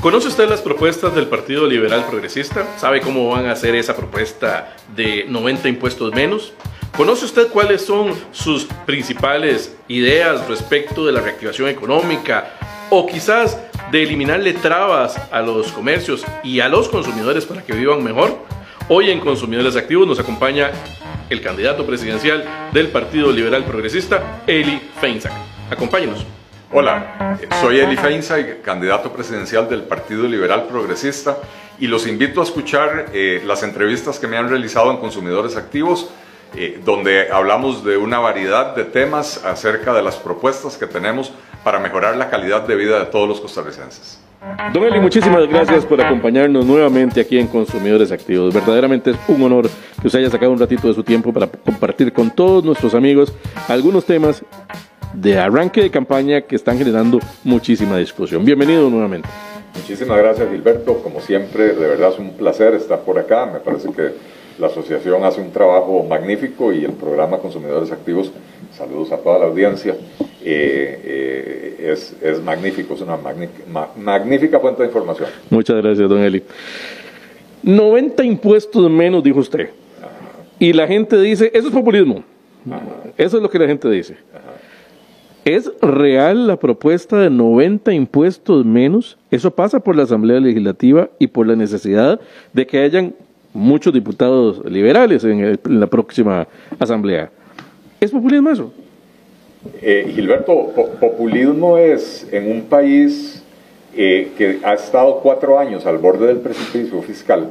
¿Conoce usted las propuestas del Partido Liberal Progresista? ¿Sabe cómo van a hacer esa propuesta de 90 impuestos menos? ¿Conoce usted cuáles son sus principales ideas respecto de la reactivación económica o quizás de eliminarle trabas a los comercios y a los consumidores para que vivan mejor? Hoy en Consumidores Activos nos acompaña el candidato presidencial del Partido Liberal Progresista, Eli Feinsack. Acompáñenos. Hola, soy Eli Feinsack, candidato presidencial del Partido Liberal Progresista y los invito a escuchar eh, las entrevistas que me han realizado en Consumidores Activos, eh, donde hablamos de una variedad de temas acerca de las propuestas que tenemos para mejorar la calidad de vida de todos los costarricenses. Don Eli, muchísimas gracias por acompañarnos nuevamente aquí en Consumidores Activos. Verdaderamente es un honor que usted haya sacado un ratito de su tiempo para compartir con todos nuestros amigos algunos temas de arranque de campaña que están generando muchísima discusión. Bienvenido nuevamente. Muchísimas gracias Gilberto, como siempre, de verdad es un placer estar por acá, me parece que la asociación hace un trabajo magnífico y el programa Consumidores Activos, saludos a toda la audiencia, eh, eh, es, es, magnífico, es una magnífica fuente de información. Muchas gracias, don Eli. 90 impuestos menos, dijo usted. Y la gente dice, eso es populismo. Eso es lo que la gente dice. ¿Es real la propuesta de 90 impuestos menos? Eso pasa por la Asamblea Legislativa y por la necesidad de que hayan muchos diputados liberales en, la próxima Asamblea. ¿Es populismo eso? Eh, Gilberto, populismo es en un país eh, que ha estado cuatro años al borde del precipicio fiscal,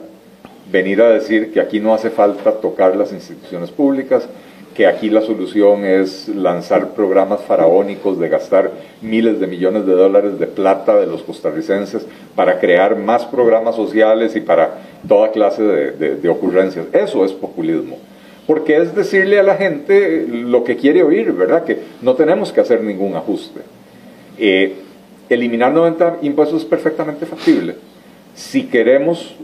venir a decir que aquí no hace falta tocar las instituciones públicas, que aquí la solución es lanzar programas faraónicos de gastar miles de millones de dólares de plata de los costarricenses para crear más programas sociales y para toda clase de, ocurrencias. Eso es populismo. Porque es decirle a la gente lo que quiere oír, ¿verdad? Que no tenemos que hacer ningún ajuste. Eh, eliminar 90 impuestos es perfectamente factible. Si queremos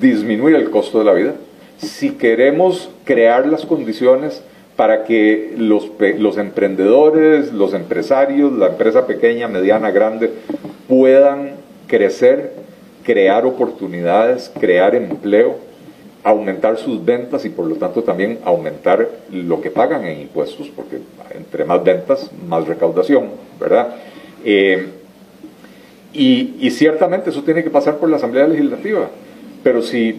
disminuir el costo de la vida, si queremos crear las condiciones para que los, los emprendedores, los empresarios, la empresa pequeña, mediana, grande, puedan crecer, crear oportunidades, crear empleo, aumentar sus ventas y por lo tanto también aumentar lo que pagan en impuestos, porque entre más ventas, más recaudación, ¿verdad? Eh, y, y ciertamente eso tiene que pasar por la Asamblea Legislativa, pero si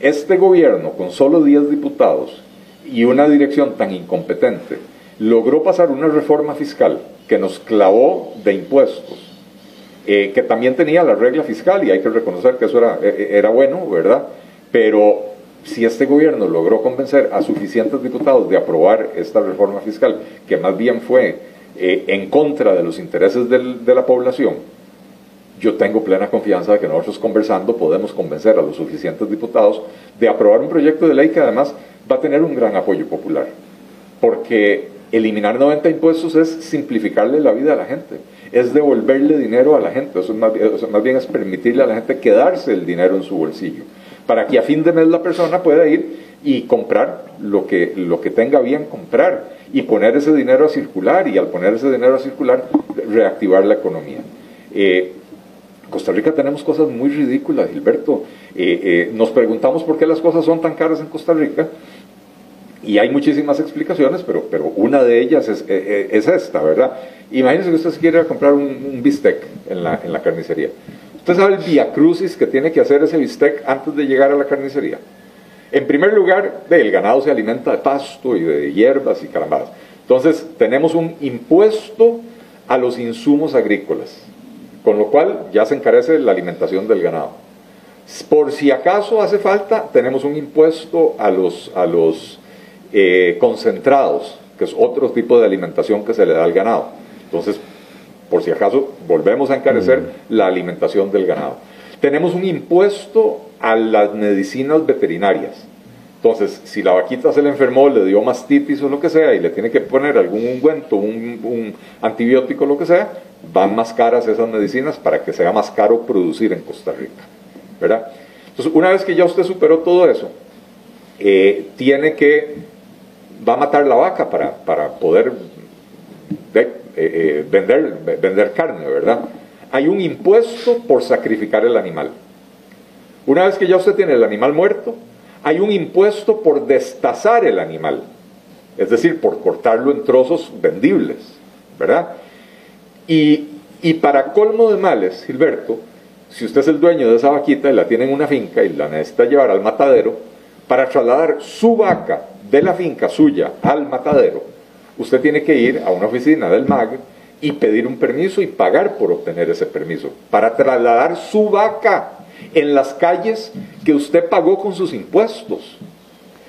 este gobierno con solo 10 diputados y una dirección tan incompetente logró pasar una reforma fiscal que nos clavó de impuestos, eh, que también tenía la regla fiscal y hay que reconocer que eso era, eh, eh, era bueno, ¿verdad? Pero si este gobierno logró convencer a suficientes diputados de aprobar esta reforma fiscal, que más bien fue en contra de los intereses de la población, yo tengo plena confianza de que nosotros conversando podemos convencer a los suficientes diputados de aprobar un proyecto de ley que además va a tener un gran apoyo popular, porque eliminar 90 impuestos es simplificarle la vida a la gente, es devolverle dinero a la gente, eso, más, más bien es permitirle a la gente quedarse el dinero en su bolsillo, para que a fin de mes la persona pueda ir y comprar lo que, lo que tenga bien comprar y poner ese dinero a circular y al poner ese dinero a circular reactivar la economía. Eh, Costa Rica tenemos cosas muy ridículas, Gilberto. Eh, eh, nos preguntamos por qué las cosas son tan caras en Costa Rica y hay muchísimas explicaciones, pero, pero una de ellas es, eh, esta, ¿verdad? Imagínense que usted quiere comprar un, bistec en la, en la, carnicería. Usted sabe el via crucis que tiene que hacer ese bistec antes de llegar a la carnicería. En primer lugar, el ganado se alimenta de pasto y de hierbas y carambadas. Entonces, tenemos un impuesto a los insumos agrícolas con lo cual ya se encarece la alimentación del ganado. Por si acaso hace falta, tenemos un impuesto a los, a los eh, concentrados, que es otro tipo de alimentación que se le da al ganado. Entonces, por si acaso, volvemos a encarecer mm. la alimentación del ganado. Tenemos un impuesto a las medicinas veterinarias. Entonces, si la vaquita se le enfermó, le dio mastitis o lo que sea, y le tiene que poner algún ungüento, un, un antibiótico, lo que sea, van más caras esas medicinas para que sea más caro producir en Costa Rica. ¿verdad? Entonces, una vez que ya usted superó todo eso, eh, tiene que, va a matar la vaca para, para poder vender, vender carne, ¿verdad? Hay un impuesto por sacrificar el animal. Una vez que ya usted tiene el animal muerto, hay un impuesto por destazar el animal, es decir, por cortarlo en trozos vendibles, ¿verdad? Y, y para colmo de males, Gilberto, si usted es el dueño de esa vaquita y la tiene en una finca y la necesita llevar al matadero, para trasladar su vaca de la finca suya al matadero, usted tiene que ir a una oficina del MAG y pedir un permiso y pagar por obtener ese permiso, para trasladar su vaca en las calles que usted pagó con sus impuestos.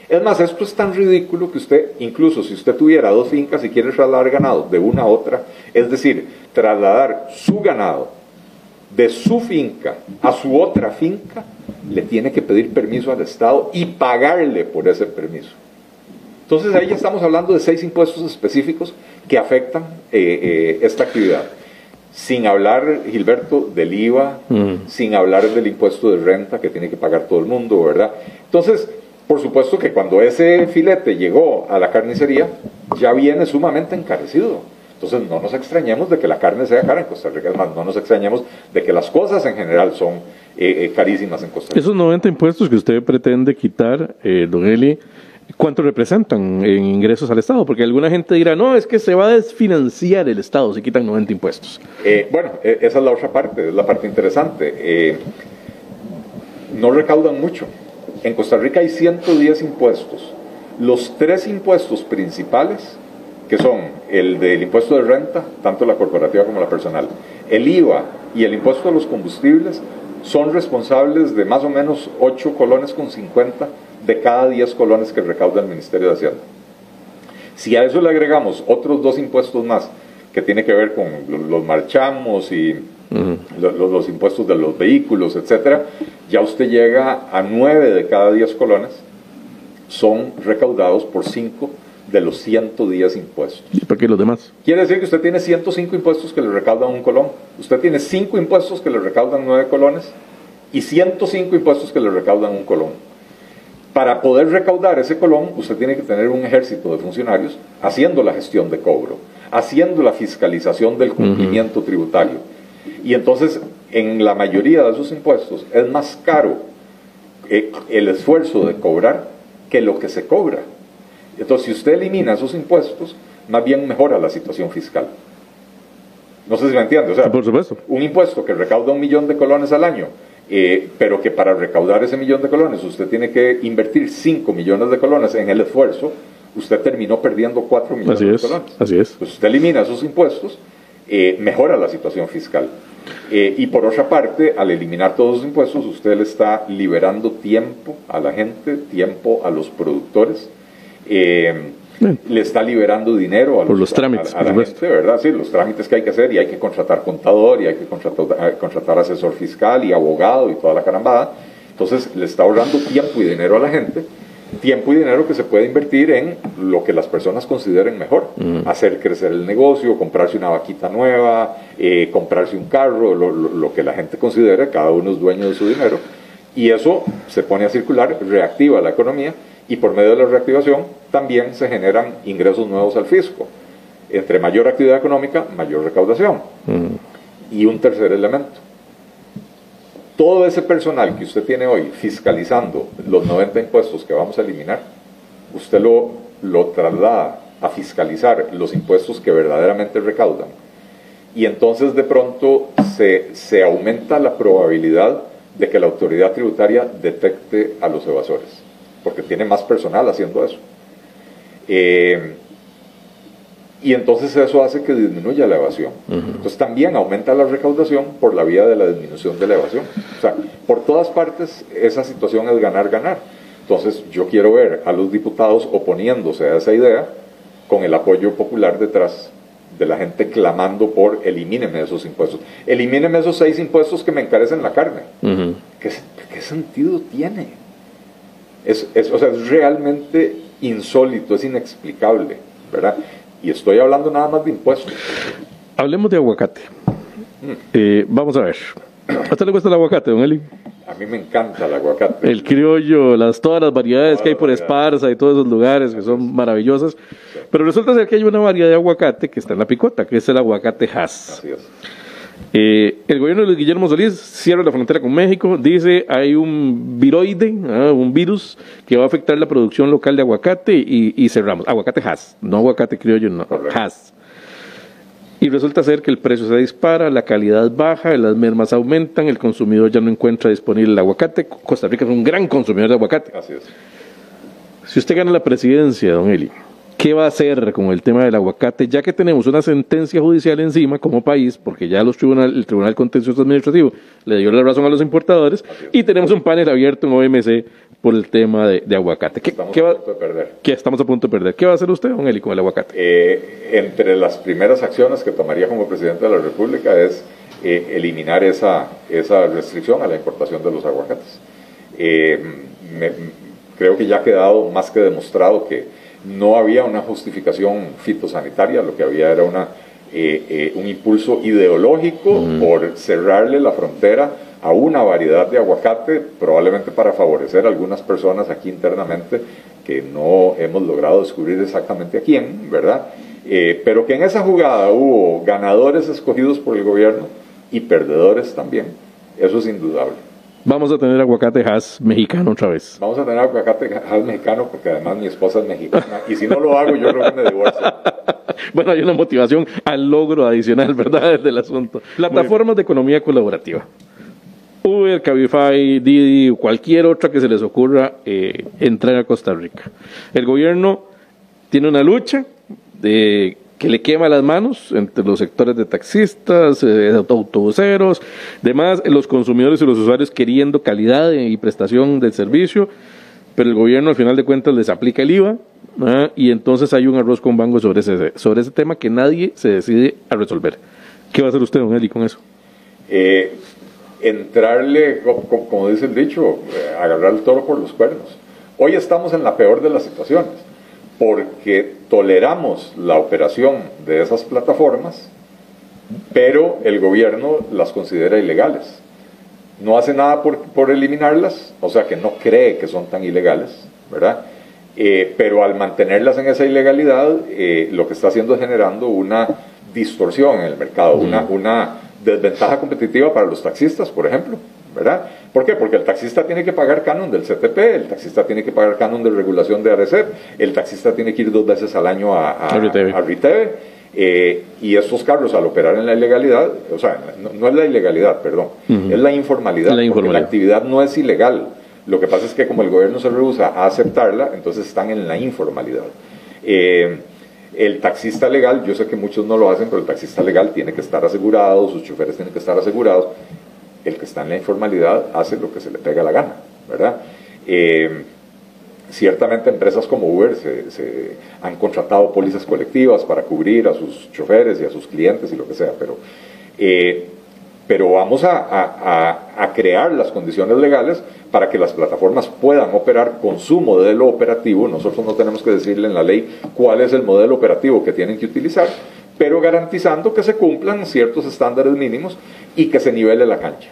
Es más, esto es tan ridículo que usted, incluso si usted tuviera dos fincas y quiere trasladar ganado de una a otra, es decir, trasladar su ganado de su finca a su otra finca, le tiene que pedir permiso al Estado y pagarle por ese permiso. Entonces ahí ya estamos hablando de seis impuestos específicos que afectan eh, eh, esta actividad. Sin hablar, Gilberto, del IVA, mm. sin hablar del impuesto de renta que tiene que pagar todo el mundo, ¿verdad? Entonces, por supuesto que cuando ese filete llegó a la carnicería, ya viene sumamente encarecido. Entonces no nos extrañemos de que la carne sea cara en Costa Rica, es más, no nos extrañemos de que las cosas en general son eh, carísimas en Costa Rica. Esos 90 impuestos que usted pretende quitar, don Eli, ¿Cuánto representan en ingresos al Estado? Porque alguna gente dirá, no, es que se va a desfinanciar el Estado si quitan 90 impuestos. Eh, bueno, e, esa es la otra parte, es la parte interesante. Eh, no recaudan mucho. En Costa Rica hay 110 impuestos. Los tres impuestos principales, que son el del impuesto de renta, tanto la corporativa como la personal, el IVA y el impuesto a los combustibles, son responsables de más o menos 8 colones con 50 de cada 10 colones que recauda el Ministerio de Hacienda. Si a eso le agregamos otros dos impuestos más, que tiene que ver con los marchamos y los, impuestos de los vehículos, etcétera, ya usted llega a 9 de cada 10 colones, son recaudados por 5 de los 110 impuestos. ¿Y por qué los demás? Quiere decir que usted tiene 105 impuestos que le recaudan un colón, usted tiene 5 impuestos que le recaudan 9 colones y 105 impuestos que le recaudan un colón para poder recaudar ese colón, usted tiene que tener un ejército de funcionarios haciendo la gestión de cobro, haciendo la fiscalización del cumplimiento tributario. Y entonces, en la mayoría de esos impuestos, es más caro eh, el esfuerzo de cobrar que lo que se cobra. Entonces, si usted elimina esos impuestos, más bien mejora la situación fiscal. No sé si me entiende. O sea, Por supuesto. un impuesto que recauda un millón de colones al año eh, pero que para recaudar ese millón de colones usted tiene que invertir 5 millones de colones en el esfuerzo, usted terminó perdiendo 4 millones de colones. Así es. Pues usted elimina esos impuestos, eh, mejora la situación fiscal. Eh, y por otra parte, al eliminar todos los impuestos, usted le está liberando tiempo a la gente, tiempo a los productores le está liberando dinero a los, trámites, a, la gente, ¿verdad? Sí, los trámites que hay que hacer y hay que contratar contador y hay que contratar, eh, contratar asesor fiscal y abogado y toda la carambada. Entonces le está ahorrando tiempo y dinero a la gente, tiempo y dinero que se puede invertir en lo que las personas consideren mejor, mm. hacer crecer el negocio, comprarse una vaquita nueva, eh, comprarse un carro, lo, lo que la gente considere, cada uno es dueño de su dinero, y eso se pone a circular, reactiva la economía y por medio de la reactivación también se generan ingresos nuevos al fisco. Entre mayor actividad económica, mayor recaudación. Mm. Y un tercer elemento. Todo ese personal que usted tiene hoy fiscalizando los 90 impuestos que vamos a eliminar, usted lo, lo traslada a fiscalizar los impuestos que verdaderamente recaudan. Y entonces de pronto se, se aumenta la probabilidad de que la autoridad tributaria detecte a los evasores porque tiene más personal haciendo eso. Eh, y entonces eso hace que disminuya la evasión. Entonces también aumenta la recaudación por la vía de la disminución de la evasión. O sea, por todas partes esa situación es ganar-ganar. Entonces yo quiero ver a los diputados oponiéndose a esa idea con el apoyo popular detrás de la gente clamando por elimíneme esos impuestos. Elimíneme esos seis impuestos que me encarecen la carne. ¿Qué sentido tiene? Es, o sea, es realmente insólito, es inexplicable, ¿verdad? Y estoy hablando nada más de impuestos. Hablemos de aguacate. Mm. Eh, vamos a ver. ¿A usted le cuesta el aguacate, don Eli? A mí me encanta el aguacate. El criollo, las, todas las variedades que hay por Esparza y todos esos lugares que son maravillosas. Pero resulta ser que hay una variedad de aguacate que está en la picota, que es el aguacate Hass. Así es. Eh, el gobierno de Guillermo Solís cierra la frontera con México, dice hay un viroide, ah, un virus que va a afectar la producción local de aguacate y, cerramos. Aguacate Hass, no aguacate criollo, no, Hass. Y resulta ser que el precio se dispara, la calidad baja, las mermas aumentan, el consumidor ya no encuentra disponible el aguacate. Costa Rica es un gran consumidor de aguacate. Así es. Si usted gana la presidencia, don Eli, ¿Qué va a hacer con el tema del aguacate? Ya que tenemos una sentencia judicial encima como país, porque ya los tribunal, el Tribunal Contencioso Administrativo le dio la razón a los importadores, y tenemos un panel abierto en OMC por el tema de, aguacate. ¿Qué, estamos a punto de perder. ¿Qué estamos a punto de perder? ¿Qué va a hacer usted, don Eli, con el aguacate? Eh, entre las primeras acciones que tomaría como presidente de la República es eh, eliminar esa, esa restricción a la importación de los aguacates. Eh, creo que ya ha quedado más que demostrado que no había una justificación fitosanitaria, lo que había era una, eh, eh, un impulso ideológico por cerrarle la frontera a una variedad de aguacate, probablemente para favorecer a algunas personas aquí internamente que no hemos logrado descubrir exactamente a quién, ¿verdad? Eh, pero que en esa jugada hubo ganadores escogidos por el gobierno y perdedores también, eso es indudable. Vamos a tener aguacate Hass mexicano otra vez. Vamos a tener aguacate Hass mexicano porque además mi esposa es mexicana y si no lo hago yo creo que me divorcio. bueno, hay una motivación al logro adicional, ¿verdad? Del asunto. Plataformas de economía colaborativa. Uber, Cabify, Didi, cualquier otra que se les ocurra eh, entrar a Costa Rica. El gobierno tiene una lucha de que le quema las manos entre los sectores de taxistas, eh, autobuseros, demás, los consumidores y los usuarios queriendo calidad y prestación del servicio, pero el gobierno al final de cuentas les aplica el IVA ¿ah? y entonces hay un arroz con bango sobre ese, sobre ese tema que nadie se decide a resolver. ¿Qué va a hacer usted, don Eli, con eso? Eh, entrarle, como, dice el dicho, eh, agarrar el toro por los cuernos. Hoy estamos en la peor de las situaciones porque toleramos la operación de esas plataformas, pero el gobierno las considera ilegales. No hace nada por, eliminarlas, o sea que no cree que son tan ilegales, ¿verdad? Eh, pero al mantenerlas en esa ilegalidad, eh, lo que está haciendo es generando una distorsión en el mercado, una, una desventaja competitiva para los taxistas, por ejemplo, ¿verdad? ¿Por qué? Porque el taxista tiene que pagar canon del CTP, el taxista tiene que pagar canon de regulación de ARECEP, el taxista tiene que ir dos veces al año a, a, eh, y estos carros al operar en la ilegalidad, o sea, no, es la ilegalidad, perdón, es la informalidad, la porque la actividad no es ilegal. Lo que pasa es que como el gobierno se rehúsa a aceptarla, entonces están en la informalidad. Eh, el taxista legal, yo sé que muchos no lo hacen, pero el taxista legal tiene que estar asegurado, sus choferes tienen que estar asegurados, el que está en la informalidad hace lo que se le pega la gana, ¿verdad? Eh, ciertamente empresas como Uber se, han contratado pólizas colectivas para cubrir a sus choferes y a sus clientes y lo que sea, pero, eh, pero vamos a, crear las condiciones legales para que las plataformas puedan operar con su modelo operativo. Nosotros no tenemos que decirle en la ley cuál es el modelo operativo que tienen que utilizar, pero garantizando que se cumplan ciertos estándares mínimos y que se nivele la cancha.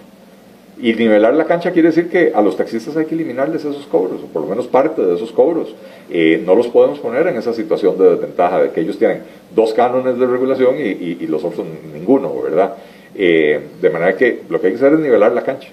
Y nivelar la cancha quiere decir que a los taxistas hay que eliminarles esos cobros, o por lo menos parte de esos cobros. Eh, no los podemos poner en esa situación de desventaja, de que ellos tienen dos cánones de regulación y, los otros ninguno, ¿verdad? Eh, de manera que lo que hay que hacer es nivelar la cancha.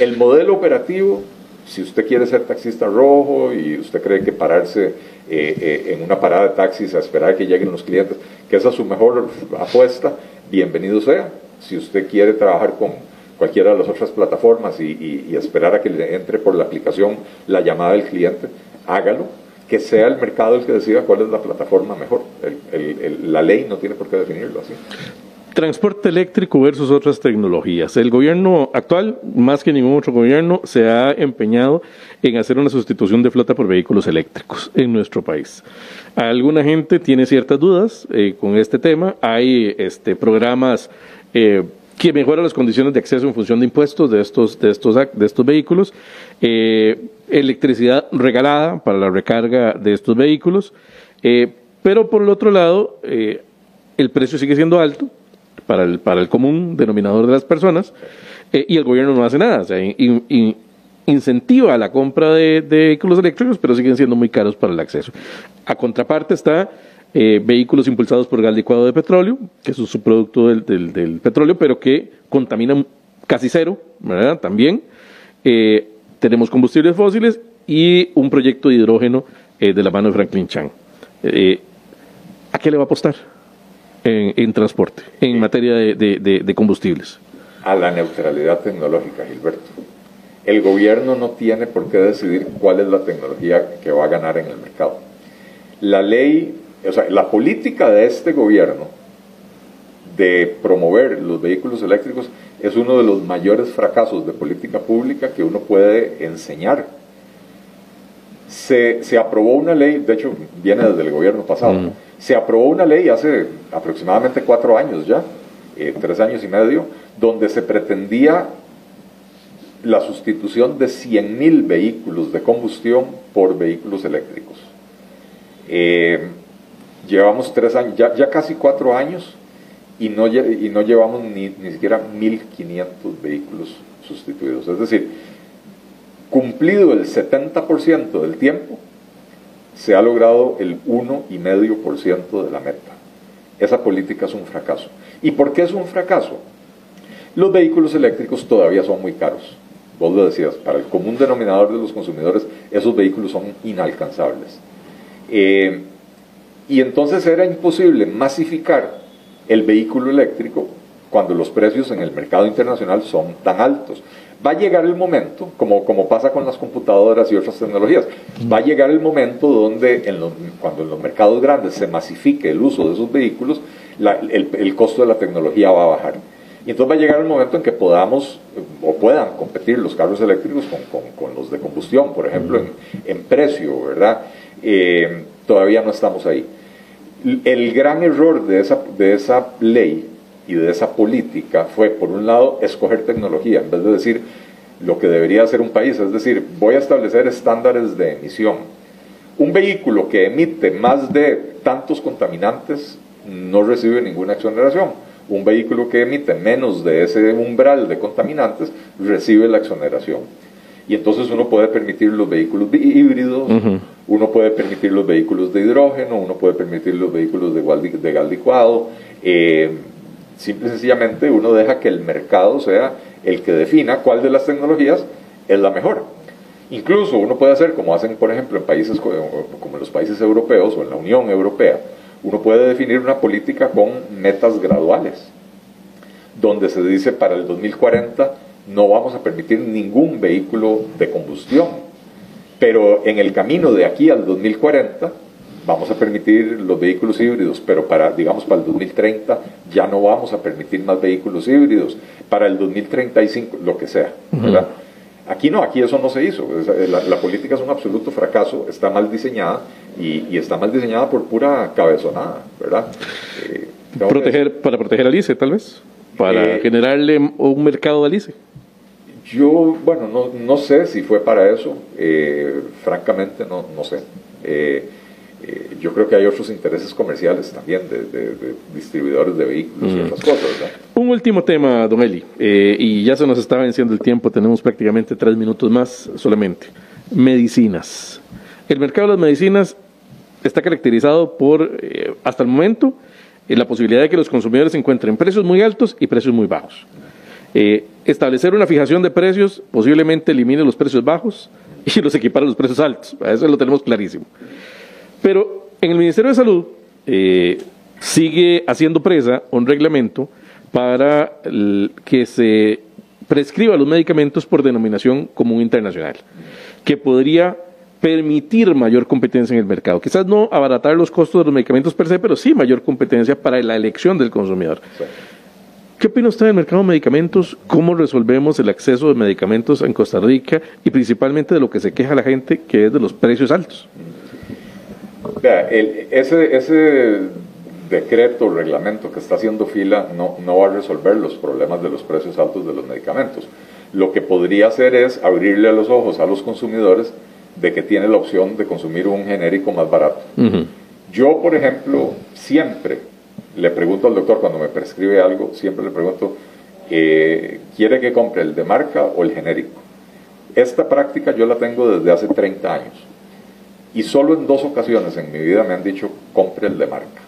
El modelo operativo, si usted quiere ser taxista rojo y usted cree que pararse eh, en una parada de taxis a esperar que lleguen los clientes, que esa es su mejor apuesta, bienvenido sea. Si usted quiere trabajar con cualquiera de las otras plataformas y, esperar a que le entre por la aplicación la llamada del cliente, hágalo, que sea el mercado el que decida cuál es la plataforma mejor. la ley no tiene por qué definirlo así. Transporte eléctrico versus otras tecnologías. El gobierno actual, más que ningún otro gobierno, se ha empeñado en hacer una sustitución de flota por vehículos eléctricos en nuestro país. Alguna gente tiene ciertas dudas eh, con este tema. Hay este, programas eh, que mejoran las condiciones de acceso en función de impuestos de estos, de estos, de estos vehículos. Eh, electricidad regalada para la recarga de estos vehículos. pero por el otro lado, el precio sigue siendo alto para el, para el común denominador de las personas eh, y el gobierno no hace nada. O sea, incentiva la compra de, vehículos eléctricos, pero siguen siendo muy caros para el acceso. A contraparte está eh, vehículos impulsados por gas licuado de petróleo, que es un subproducto del, del, petróleo, pero que contaminan casi cero, ¿verdad? También. Eh, tenemos combustibles fósiles y un proyecto de hidrógeno de la mano de Franklin Chang. ¿A qué le va a apostar en, transporte, en materia de combustibles? A la neutralidad tecnológica, Gilberto el gobierno no tiene por qué decidir cuál es la tecnología que va a ganar en el mercado. La ley, o sea, la política de este gobierno de promover los vehículos eléctricos es uno de los mayores fracasos de política pública que uno puede enseñar. Se, aprobó una ley, de hecho viene desde el gobierno pasado, mm. se aprobó una ley hace aproximadamente cuatro años ya, eh, tres años y medio, donde se pretendía la sustitución de 100.000 vehículos de combustión por vehículos eléctricos. Eh, llevamos tres años, ya, casi cuatro años, y no, y no llevamos ni, ni siquiera 1.500 vehículos sustituidos. Es decir, cumplido el 70% del tiempo, se ha logrado el 1,5% de la meta. Esa política es un fracaso. ¿Y por qué es un fracaso? Los vehículos eléctricos todavía son muy caros vos lo decías, para el común denominador de los consumidores, esos vehículos son inalcanzables. Eh, y entonces era imposible masificar el vehículo eléctrico cuando los precios en el mercado internacional son tan altos. Va a llegar el momento, como, como pasa con las computadoras y otras tecnologías, va a llegar el momento donde en cuando en los mercados grandes se masifique el uso de esos vehículos, el, costo de la tecnología va a bajar. Y entonces va a llegar el momento en que podamos o puedan competir los carros eléctricos con, los de combustión, por ejemplo, en, precio, ¿verdad? Eh, todavía no estamos ahí. El gran error de esa, de esa ley y de esa política fue, por un lado, escoger tecnología, en vez de decir lo que debería hacer un país, es decir, voy a establecer estándares de emisión. Un vehículo que emite más de tantos contaminantes no recibe ninguna exoneración un vehículo que emite menos de ese umbral de contaminantes recibe la exoneración. Y entonces uno puede permitir los vehículos híbridos, uno puede permitir los vehículos de hidrógeno, uno puede permitir los vehículos de, de gas licuado. Eh, simple y sencillamente uno deja que el mercado sea el que defina cuál de las tecnologías es la mejor. Incluso uno puede hacer como hacen, por ejemplo, en países como los países europeos o en la Unión Europea, uno puede definir una política con metas graduales, donde se dice para el 2040 no vamos a permitir ningún vehículo de combustión, pero en el camino de aquí al 2040 vamos a permitir los vehículos híbridos, pero para, digamos, para el 2030 ya no vamos a permitir más vehículos híbridos, para el 2035, lo que sea, ¿verdad? Aquí no, aquí eso no se hizo. La, política es un absoluto fracaso, está mal diseñada y, está mal diseñada por pura cabezonada, ¿verdad? Eh, proteger, para proteger al ICE, tal vez, para eh, generarle un mercado al ICE. Yo, bueno, no, no sé si fue para eso, eh, francamente no, no sé. Eh, yo creo que hay otros intereses comerciales también de, distribuidores de vehículos y mm. otras cosas. Un último tema, Don Eli, eh, y ya se nos está venciendo el tiempo, tenemos prácticamente tres minutos más solamente. Medicinas. El mercado de las medicinas está caracterizado por, eh, hasta el momento, la posibilidad de que los consumidores encuentren precios muy altos y precios muy bajos. establecer una fijación de precios posiblemente elimine los precios bajos y los equipara a los precios altos. Eso lo tenemos clarísimo. Pero en el Ministerio de Salud eh, sigue haciendo presa un reglamento para que se prescriba los medicamentos por denominación común internacional, que podría permitir mayor competencia en el mercado. Quizás no abaratar los costos de los medicamentos per se, pero sí mayor competencia para la elección del consumidor. ¿Qué opina usted del mercado de medicamentos? ¿Cómo resolvemos el acceso de medicamentos en Costa Rica y principalmente de lo que se queja la gente, que es de los precios altos? Ese, ese decreto, reglamento que está haciendo fila no, no va a resolver los problemas de los precios altos de los medicamentos. Lo que podría hacer es abrirle los ojos a los consumidores de que tiene la opción de consumir un genérico más barato. Yo, por ejemplo, siempre le pregunto al doctor cuando me prescribe algo, siempre le pregunto, eh, ¿quiere que compre el de marca o el genérico? Esta práctica yo la tengo desde hace 30 años y solo en dos ocasiones en mi vida me han dicho, compre el de marca.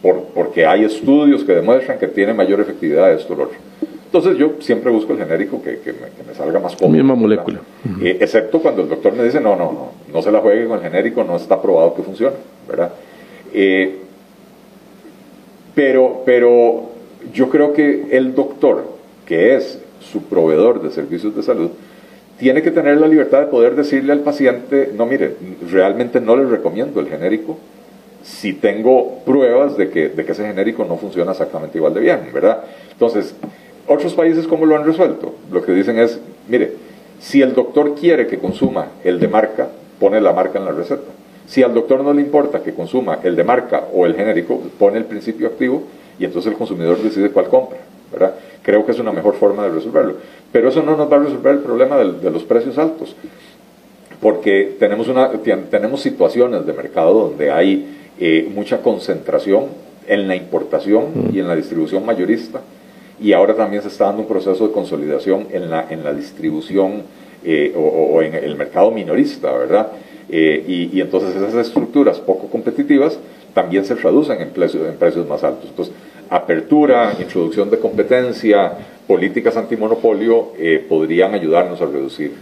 Por, porque hay estudios que demuestran que tiene mayor efectividad esto lo otro. Entonces yo siempre busco el genérico que, que, me, salga más cómodo. Misma molécula. Eh, excepto cuando el doctor me dice, no, no, no, no se la juegue con el genérico, no está probado que funcione, ¿verdad? Eh, pero, pero yo creo que el doctor, que es su proveedor de servicios de salud, tiene que tener la libertad de poder decirle al paciente, no, mire, realmente no le recomiendo el genérico si tengo pruebas de que, de que ese genérico no funciona exactamente igual de bien, ¿verdad? Entonces, otros países, ¿cómo lo han resuelto? Lo que dicen es, mire, si el doctor quiere que consuma el de marca, pone la marca en la receta. Si al doctor no le importa que consuma el de marca o el genérico, pone el principio activo y entonces el consumidor decide cuál compra. ¿Verdad? Creo que es una mejor forma de resolverlo. Pero eso no nos va a resolver el problema de, los precios altos, porque tenemos, una, tenemos situaciones de mercado donde hay eh, mucha concentración en la importación y en la distribución mayorista y ahora también se está dando un proceso de consolidación en la, en la distribución eh, o, en el mercado minorista, ¿verdad? Eh, y, entonces esas estructuras poco competitivas también se traducen en, precios, en precios más altos. Entonces, apertura, introducción de competencia, políticas antimonopolio eh, podrían ayudarnos a reducir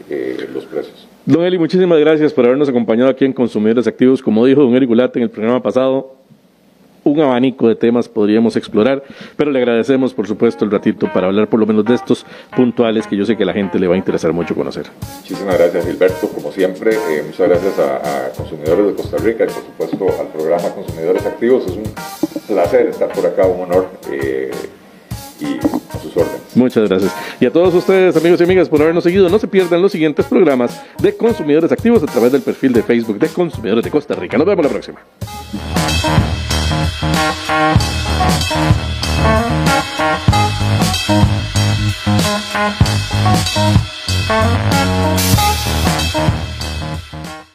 los precios. Don Eli, muchísimas gracias por habernos acompañado aquí en Consumidores Activos. Como dijo don Eli Gulate en el programa pasado, un abanico de temas podríamos explorar, pero le agradecemos por supuesto el ratito para hablar por lo menos de estos puntuales que yo sé que a la gente le va a interesar mucho conocer. Muchísimas gracias Gilberto, como siempre, eh, muchas gracias a, Consumidores de Costa Rica y por supuesto al programa Consumidores Activos, es un placer estar por acá, un honor. Eh, y a sus órdenes. Muchas gracias. Y a todos ustedes, amigos y amigas, por habernos seguido. No se pierdan los siguientes programas de Consumidores Activos a través del perfil de Facebook de Consumidores de Costa Rica. Nos vemos la próxima.